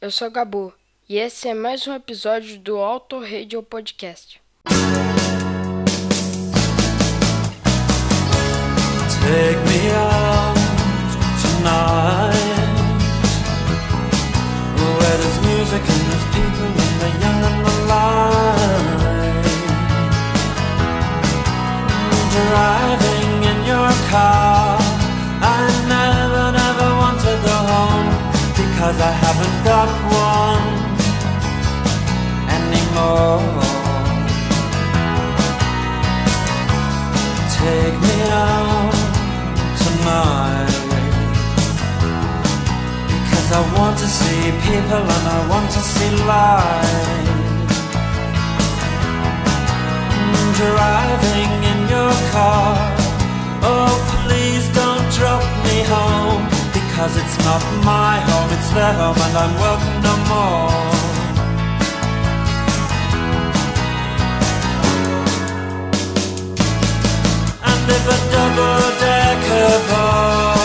eu sou Gabu e esse é mais um episódio do Auto Radio Podcast. Take me out tonight. Where there's music and there's people and the young and the light. Driving in your car anymore. Take me out Because I want to see people and I want to see life Driving in your car. Oh please don't drop me home Because it's not my home, it's their home and I'm welcome no more. And if a double-decker bus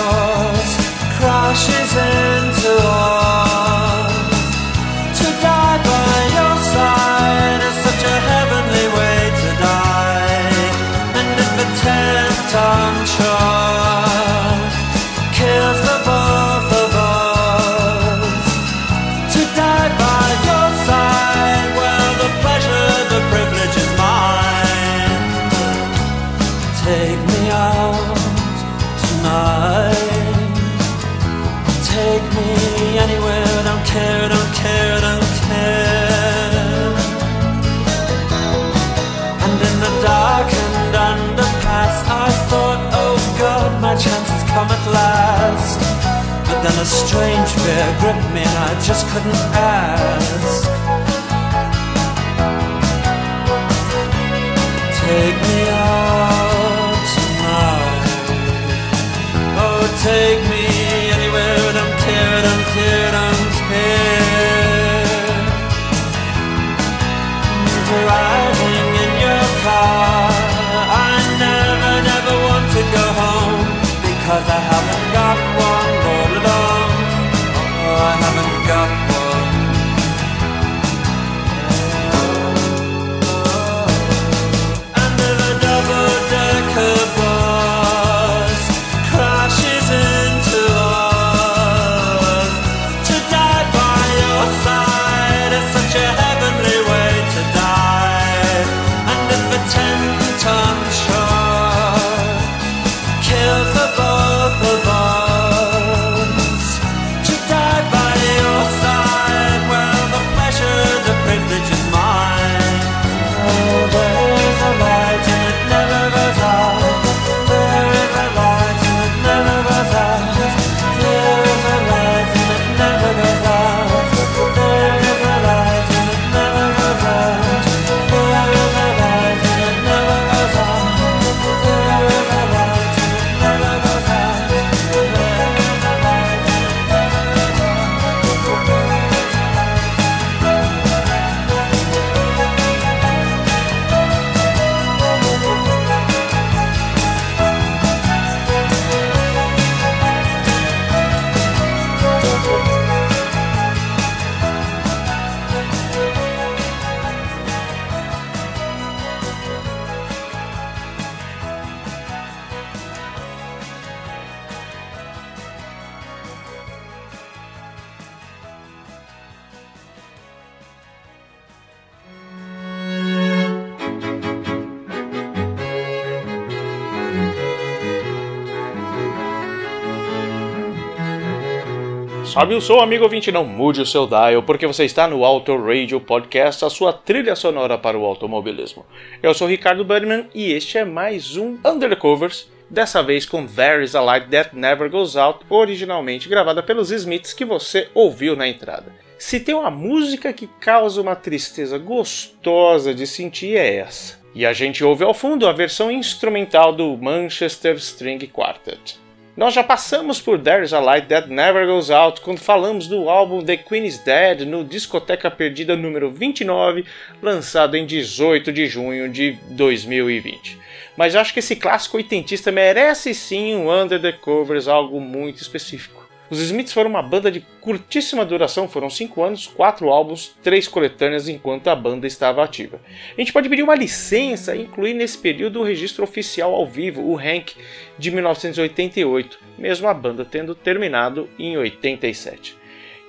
gripped me, and I just couldn't ask. Sobe o som, amigo ouvinte, não mude o seu dial, porque você está no Auto Radio Podcast, a sua trilha sonora para o automobilismo. Eu sou Ricardo Budman e este é mais um Undercovers, dessa vez com There Is a Light That Never Goes Out, originalmente gravada pelos Smiths que você ouviu na entrada. Se tem uma música que causa uma tristeza gostosa de sentir é essa. E a gente ouve ao fundo a versão instrumental do Manchester String Quartet. Nós já passamos por There's a Light That Never Goes Out quando falamos do álbum The Queen is Dead no Discoteca Perdida número 29, lançado em 18 de junho de 2020. Mas eu acho que esse clássico oitentista merece sim um Under the Covers, algo muito específico. Os Smiths foram uma banda de curtíssima duração, foram cinco anos, quatro álbuns, três coletâneas enquanto a banda estava ativa. A gente pode pedir uma licença e incluir nesse período o registro oficial ao vivo, o Hank, de 1988, mesmo a banda tendo terminado em 87.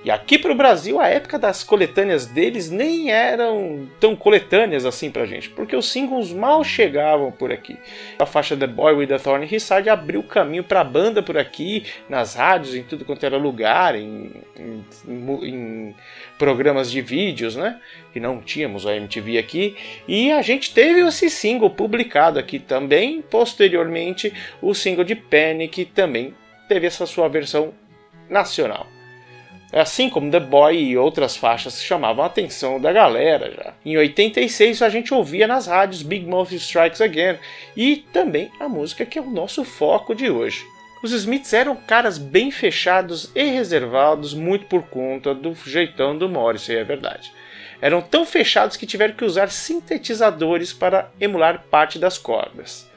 E aqui para o Brasil, a época das coletâneas deles nem eram tão coletâneas assim pra gente, porque os singles mal chegavam por aqui. A faixa The Boy with the Thorn in His Side abriu caminho para a banda por aqui, nas rádios, em tudo quanto era lugar, em, em, em programas de vídeos, né? Que não tínhamos a MTV aqui. E a gente teve esse single publicado aqui também. Posteriormente, o single de Panic também teve essa sua versão nacional. Assim como The Boy e outras faixas que chamavam a atenção da galera já. Em 86 a gente ouvia nas rádios Big Mouth Strikes Again e também a música que é o nosso foco de hoje. Os Smiths eram caras bem fechados e reservados, muito por conta do jeitão do Morrissey, é verdade. Eram tão fechados que tiveram que usar sintetizadores para emular parte das cordas.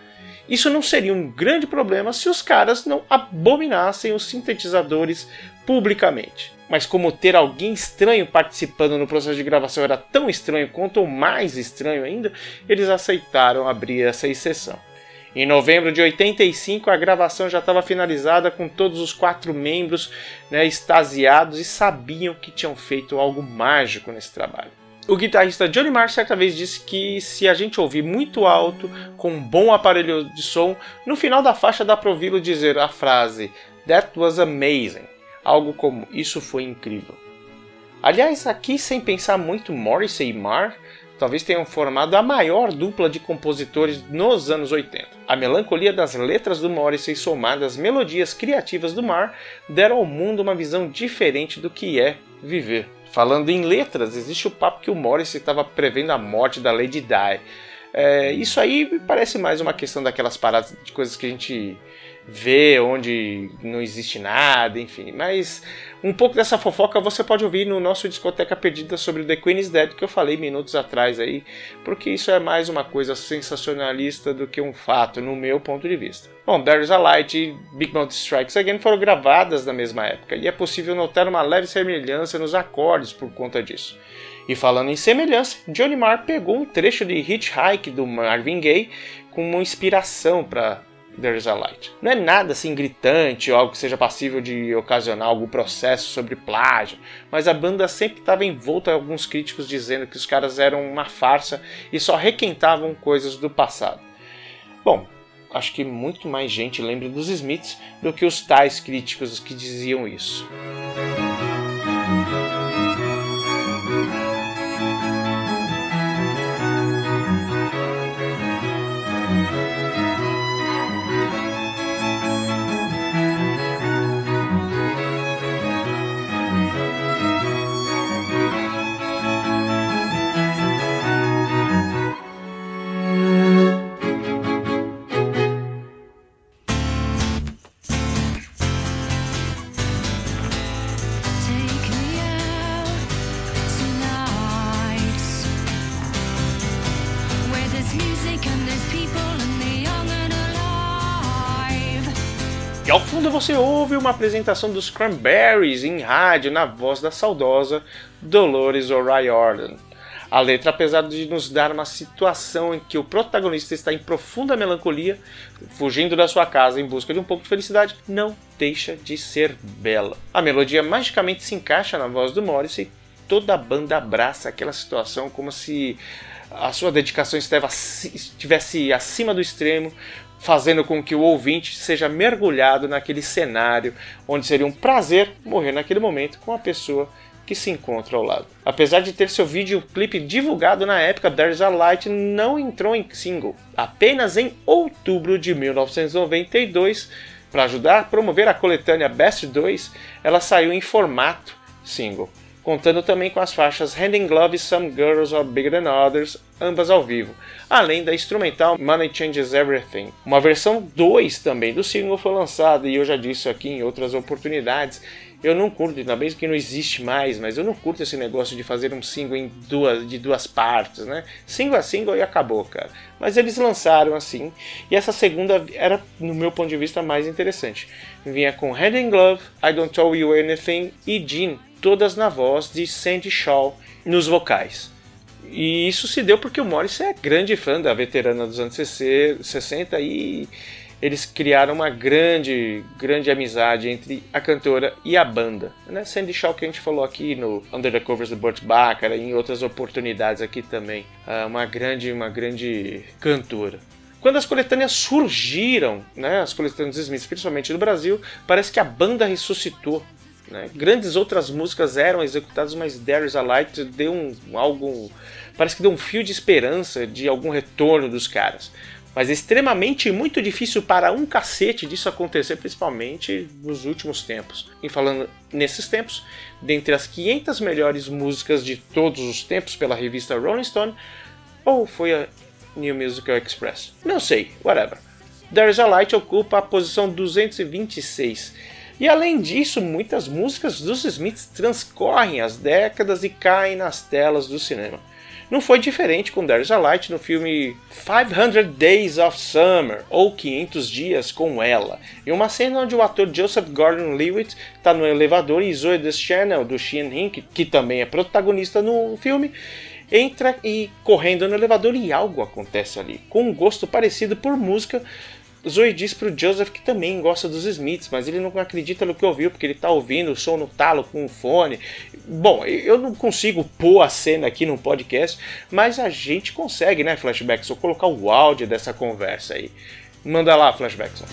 Isso não seria um grande problema se os caras não abominassem os sintetizadores publicamente. Mas como ter alguém estranho participando no processo de gravação era tão estranho quanto ou mais estranho ainda, eles aceitaram abrir essa exceção. Em novembro de 85, a gravação já estava finalizada com todos os quatro membros né, extasiados e sabiam que tinham feito algo mágico nesse trabalho. O guitarrista Johnny Marr certa vez disse que se a gente ouvir muito alto, com um bom aparelho de som, no final da faixa dá para ouvi-lo dizer a frase That was amazing algo como Isso foi incrível. Aliás, aqui sem pensar muito, Morrissey e Marr talvez tenham formado a maior dupla de compositores nos anos 80. A melancolia das letras do Morrissey somadas às melodias criativas do Marr deram ao mundo uma visão diferente do que é viver. Falando em letras, existe o papo que o Morrissey estava prevendo a morte da Lady Di. É, isso aí parece mais uma questão daquelas paradas de coisas que a gente ver onde não existe nada, enfim. Mas um pouco dessa fofoca você pode ouvir no nosso Discoteca Perdida sobre The Queen is Dead que eu falei minutos atrás aí, porque isso é mais uma coisa sensacionalista do que um fato, no meu ponto de vista. Bom, There's a Light e Big Mouth Strikes Again foram gravadas na mesma época, e é possível notar uma leve semelhança nos acordes por conta disso. E falando em semelhança, Johnny Marr pegou um trecho de Hitchhike do Marvin Gaye como inspiração para There's a Light. Não é nada assim gritante ou algo que seja passível de ocasionar algum processo sobre plágio, mas a banda sempre estava envolta em alguns críticos dizendo que os caras eram uma farsa e só requentavam coisas do passado. Bom, acho que muito mais gente lembra dos Smiths do que os tais críticos que diziam isso. Fundo você ouve uma apresentação dos Cranberries em rádio na voz da saudosa Dolores O'Riordan. A letra, apesar de nos dar uma situação em que o protagonista está em profunda melancolia, fugindo da sua casa em busca de um pouco de felicidade, não deixa de ser bela. A melodia magicamente se encaixa na voz do Morrissey e toda a banda abraça aquela situação como se a sua dedicação estivesse acima do extremo, fazendo com que o ouvinte seja mergulhado naquele cenário onde seria um prazer morrer naquele momento com a pessoa que se encontra ao lado. Apesar de ter seu videoclipe divulgado na época, There's a Light não entrou em single. Apenas em outubro de 1992, para ajudar a promover a coletânea Best 2, ela saiu em formato single contando também com as faixas Hand in Glove e Some Girls Are Bigger Than Others, ambas ao vivo, além da instrumental Money Changes Everything. Uma versão 2 também do single foi lançada e eu já disse aqui em outras oportunidades, Eu não curto, ainda bem que não existe mais, mas eu não curto esse negócio de fazer um single em duas, de duas partes, né? Single a single e acabou, cara. Mas eles lançaram assim, e essa segunda era, no meu ponto de vista, mais interessante. Vinha com Hand in Glove, I Don't Tell You Anything e Jean, todas na voz de Sandy Shaw nos vocais. E isso se deu porque o Morris é grande fã da veterana dos anos 60 e eles criaram uma grande, grande amizade entre a cantora e a banda. Né? Sandy Shaw que a gente falou aqui no Under the Covers do Burt Bacharach em outras oportunidades aqui também. Uh, uma grande, uma grande cantora. Quando as coletâneas surgiram, né, as coletâneas Smiths, principalmente no Brasil, parece que a banda ressuscitou. Né? Grandes outras músicas eram executadas, mas There Is a Light deu um, algo, parece que deu um fio de esperança de algum retorno dos caras mas é extremamente muito difícil para um cacete disso acontecer, principalmente nos últimos tempos. E falando nesses tempos, dentre as 500 melhores músicas de todos os tempos pela revista Rolling Stone, ou foi a New Musical Express? Não sei, whatever. There's a Light ocupa a posição 226. E além disso, muitas músicas dos Smiths transcorrem as décadas e caem nas telas do cinema. Não foi diferente com There's a Light no filme 500 Days of Summer, ou 500 Dias com Ela, em uma cena onde o ator Joseph Gordon-Levitt está no elevador e Zoe Deschanel, do Sheehan Hink, que também é protagonista no filme, entra e correndo no elevador e algo acontece ali, com um gosto parecido por música Zoe diz pro Joseph que também gosta dos Smiths, mas ele não acredita no que ouviu, porque ele tá ouvindo o som no talo com o fone. Bom, eu não consigo pôr a cena aqui no podcast, mas a gente consegue, né, Flashbackson? Colocar o áudio dessa conversa aí. Manda lá, Flashbackson.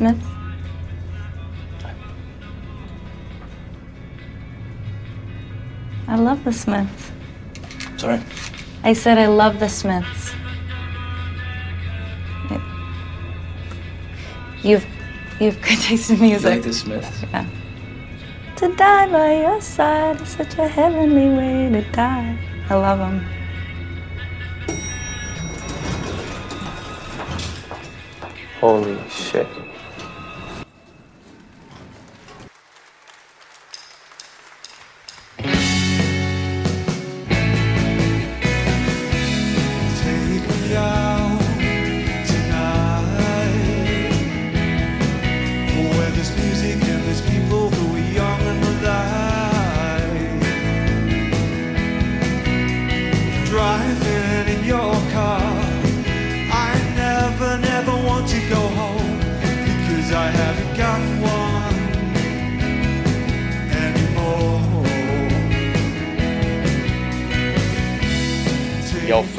Smith? I love the Smiths. Sorry? I said I love the Smiths. You've you've good taste in You music. like the Smiths? Yeah. To die by your side is such a heavenly way to die. I love them. Holy shit.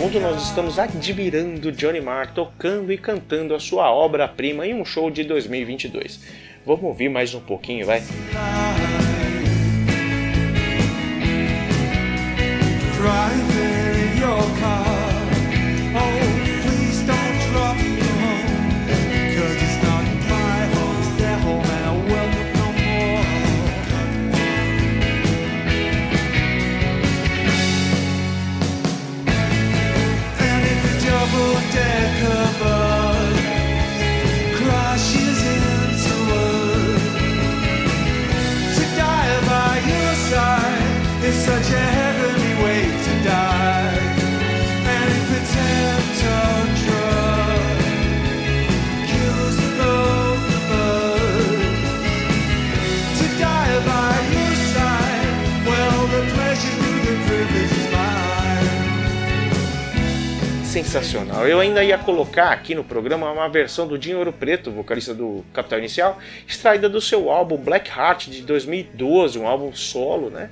E fundo nós estamos admirando Johnny Marr tocando e cantando a sua obra-prima em um show de 2022. Vamos ouvir mais um pouquinho, vai? Driving Sensacional. Eu ainda ia colocar aqui no programa uma versão do Dinho Ouro Preto, vocalista do Capital Inicial, extraída do seu álbum Black Heart de 2012, um álbum solo, né?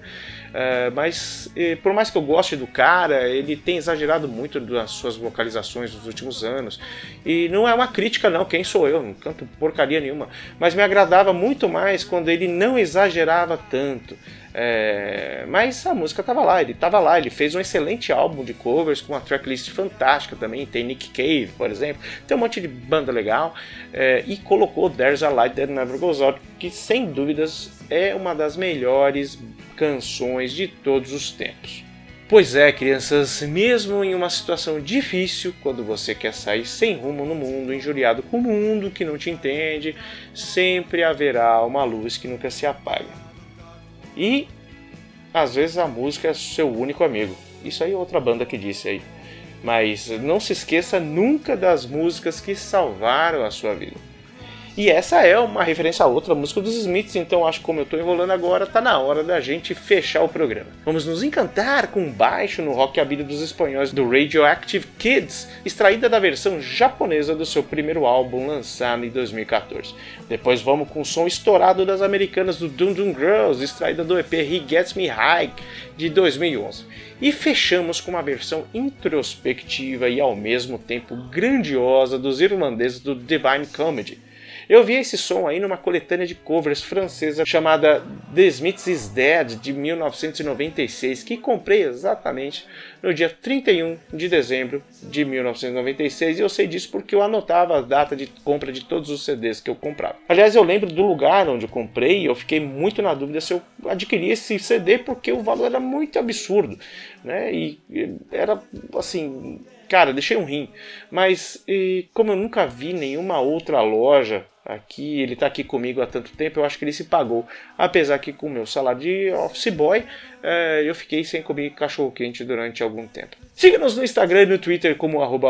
É, mas por mais que eu goste do cara, ele tem exagerado muito das suas vocalizações nos últimos anos. E não é uma crítica, não, quem sou eu? Não canto porcaria nenhuma. Mas me agradava muito mais quando ele não exagerava tanto. É, mas a música estava lá, ele estava lá, ele fez um excelente álbum de covers com uma tracklist fantástica também. Tem Nick Cave, por exemplo, tem um monte de banda legal é, e colocou There's a Light That Never Goes Out, que sem dúvidas é uma das melhores canções de todos os tempos. Pois é, crianças, mesmo em uma situação difícil, quando você quer sair sem rumo no mundo, injuriado com o mundo que não te entende, sempre haverá uma luz que nunca se apaga. E às vezes a música é seu único amigo. Isso aí é outra banda que disse aí. Mas não se esqueça nunca das músicas que salvaram a sua vida. E essa é uma referência a outra música dos Smiths, então acho que como eu estou enrolando agora, tá na hora da gente fechar o programa. Vamos nos encantar com um baixo no rockabilly dos espanhóis do Radioactive Kids, extraída da versão japonesa do seu primeiro álbum lançado em 2014. Depois vamos com o som estourado das americanas do Dum Dum Girls, extraída do EP He Gets Me High de 2011. E fechamos com uma versão introspectiva e ao mesmo tempo grandiosa dos irlandeses do Divine Comedy eu vi esse som aí numa coletânea de covers francesa chamada The Smiths is Dead de 1996, que comprei exatamente no dia 31 de dezembro de 1996 e eu sei disso porque eu anotava a data de compra de todos os CDs que eu comprava. Aliás, eu lembro do lugar onde eu comprei e eu fiquei muito na dúvida se eu adquiria esse CD porque o valor era muito absurdo, né? E era assim, cara, deixei um rim. Mas e, como eu nunca vi nenhuma outra loja aqui, ele está aqui comigo há tanto tempo, eu acho que ele se pagou. Apesar que com o meu salário de office boy, é, eu fiquei sem comer cachorro quente durante algum tempo. Siga-nos no Instagram e no Twitter como arroba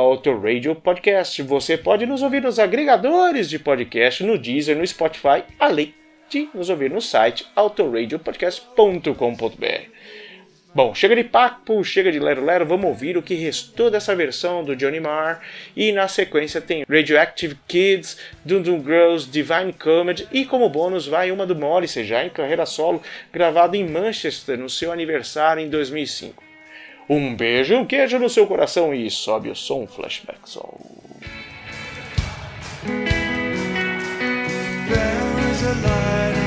Podcast. Você pode nos ouvir nos agregadores de podcast, no Deezer, no Spotify, além de nos ouvir no site autoradiopodcast.com.br. Bom, chega de papo, chega de lero lero, vamos ouvir o que restou dessa versão do Johnny Marr. E na sequência tem Radioactive Kids, Dum Dum Girls, Divine Comedy e como bônus vai uma do Morrissey já em carreira solo, gravado em Manchester no seu aniversário em 2005. Um beijo, um queijo no seu coração e sobe o som Flashback Soul. There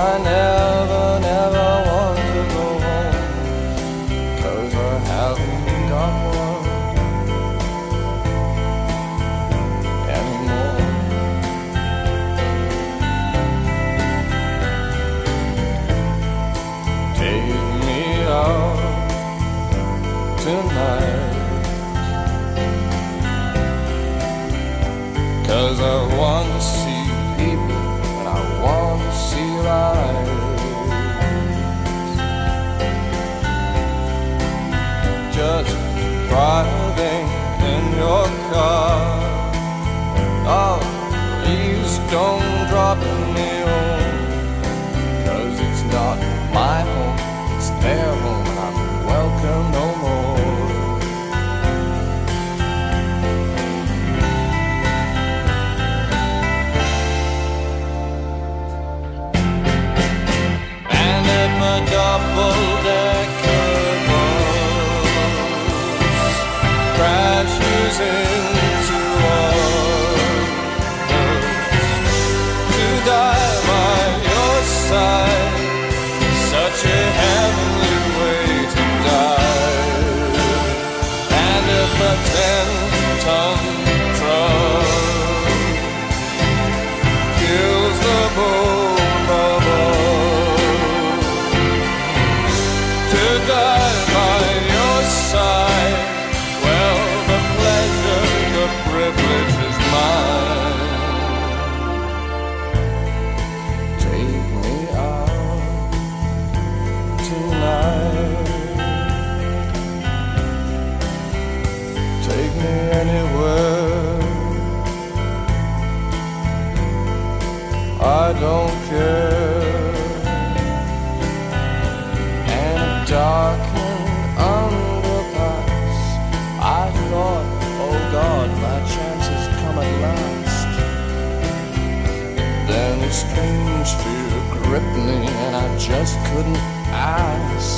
I never and I just couldn't. ask.